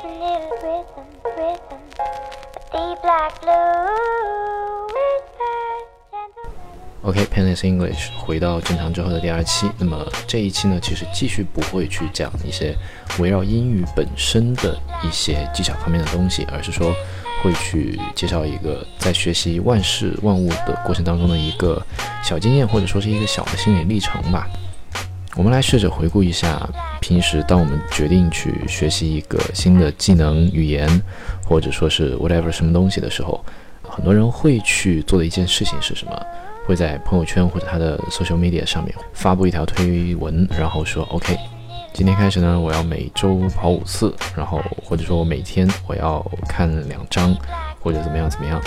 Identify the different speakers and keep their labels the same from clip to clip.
Speaker 1: with a little rhythm a rhythm a deep black blue whisper and ooh
Speaker 2: ok panic's English 回到正常之后的第二期，那么这一期呢，其实继续不会去讲一些围绕英语本身的一些技巧方面的东西，而是说会去介绍一个在学习万事万物的过程当中的一个小经验，或者说是一个小的心理历程吧。我们来试着回顾一下，平时当我们决定去学习一个新的技能、语言，或者说是 whatever 什么东西的时候，很多人会去做的一件事情是什么？会在朋友圈或者他的 social media 上面发布一条推文，然后说 OK，今天开始呢，我要每周跑五次，然后或者说我每天我要看两章，或者怎么样怎么样。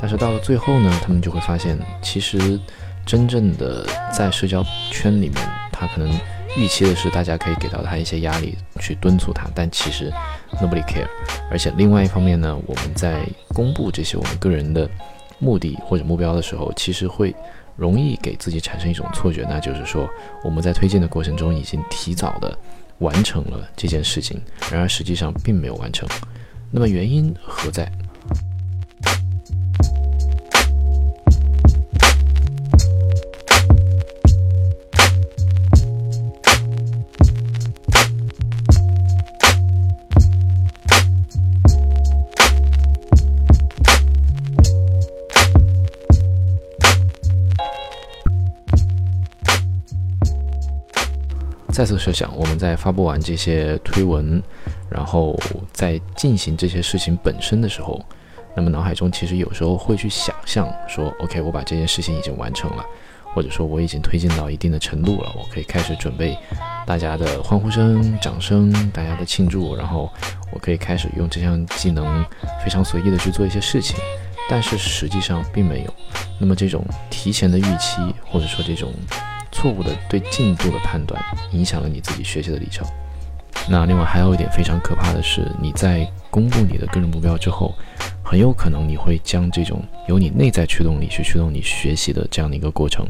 Speaker 2: 但是到了最后呢，他们就会发现，其实真正的在社交圈里面，他可能预期的是大家可以给到他一些压力，去敦促他，但其实 nobody care。而且另外一方面呢，我们在公布这些我们个人的目的或者目标的时候，其实会容易给自己产生一种错觉，那就是说我们在推进的过程中已经提早的完成了这件事情，然而实际上并没有完成。那么原因何在？再次设想，我们在发布完这些推文，然后在进行这些事情本身的时候，那么脑海中其实有时候会去想象说，OK，我把这件事情已经完成了，或者说我已经推进到一定的程度了，我可以开始准备大家的欢呼声、掌声、大家的庆祝，然后我可以开始用这项技能非常随意的去做一些事情，但是实际上并没有。那么这种提前的预期，或者说这种错误的对进度的判断，影响了你自己学习的历程。那另外还有一点非常可怕的是，你在公布你的个人目标之后，很有可能你会将这种由你内在驱动力去驱动你学习的这样的一个过程，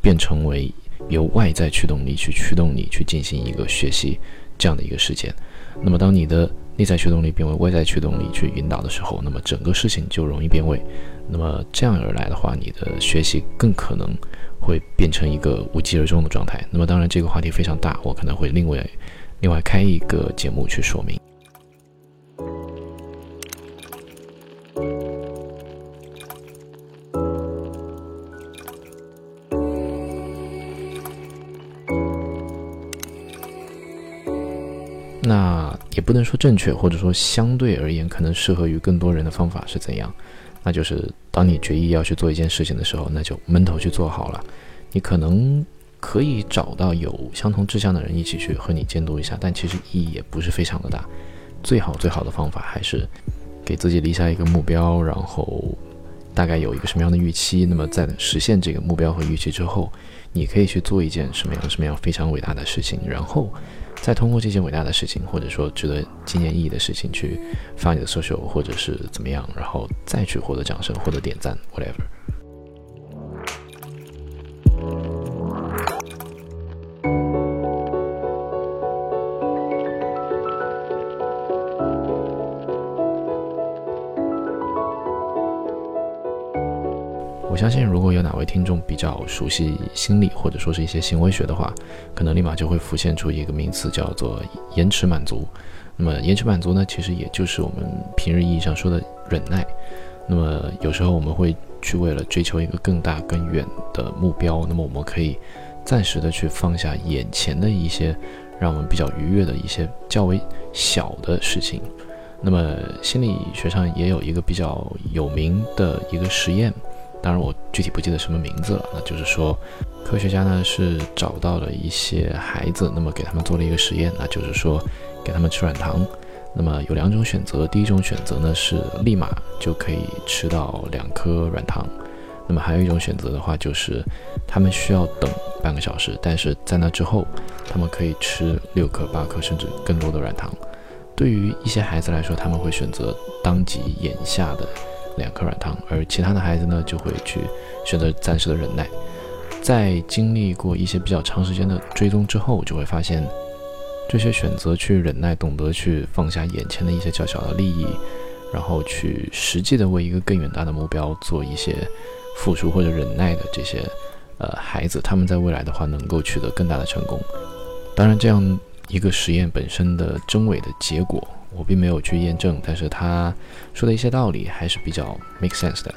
Speaker 2: 变成为由外在驱动力去驱动你去进行一个学习这样的一个事件。那么当你的内在驱动力变为外在驱动力去引导的时候，那么整个事情就容易变味。那么这样而来的话，你的学习更可能会变成一个无疾而终的状态。那么当然这个话题非常大，我可能会另外另外开一个节目去说明。那也不能说正确，或者说相对而言可能适合于更多人的方法是怎样？那就是当你决意要去做一件事情的时候，那就闷头去做好了。你可能可以找到有相同志向的人一起去和你监督一下，但其实意义也不是非常的大。最好最好的方法还是给自己立下一个目标，然后大概有一个什么样的预期。那么在实现这个目标和预期之后，你可以去做一件什么样什么样非常伟大的事情，然后再通过这件伟大的事情，或者说值得纪念意义的事情去发你的 social 或者是怎么样，然后再去获得掌声、获得点赞，whatever。相信，如果有哪位听众比较熟悉心理或者说是一些行为学的话，可能立马就会浮现出一个名词，叫做延迟满足。那么，延迟满足呢，其实也就是我们平日意义上说的忍耐。那么，有时候我们会去为了追求一个更大更远的目标，那么我们可以暂时的去放下眼前的一些让我们比较愉悦的一些较为小的事情。那么，心理学上也有一个比较有名的一个实验。当然，我具体不记得什么名字了。那就是说，科学家呢是找到了一些孩子，那么给他们做了一个实验，那就是说给他们吃软糖。那么有两种选择，第一种选择呢是立马就可以吃到两颗软糖，那么还有一种选择的话就是他们需要等半个小时，但是在那之后，他们可以吃六颗、八颗甚至更多的软糖。对于一些孩子来说，他们会选择当即眼下的。两颗软糖，而其他的孩子呢，就会去选择暂时的忍耐。在经历过一些比较长时间的追踪之后，就会发现，这些选择去忍耐，懂得去放下眼前的一些较小的利益，然后去实际的为一个更远大的目标做一些付出或者忍耐的这些呃孩子，他们在未来的话能够取得更大的成功。当然，这样一个实验本身的真伪的结果，我并没有去验证，但是他说的一些道理还是比较 make sense 的。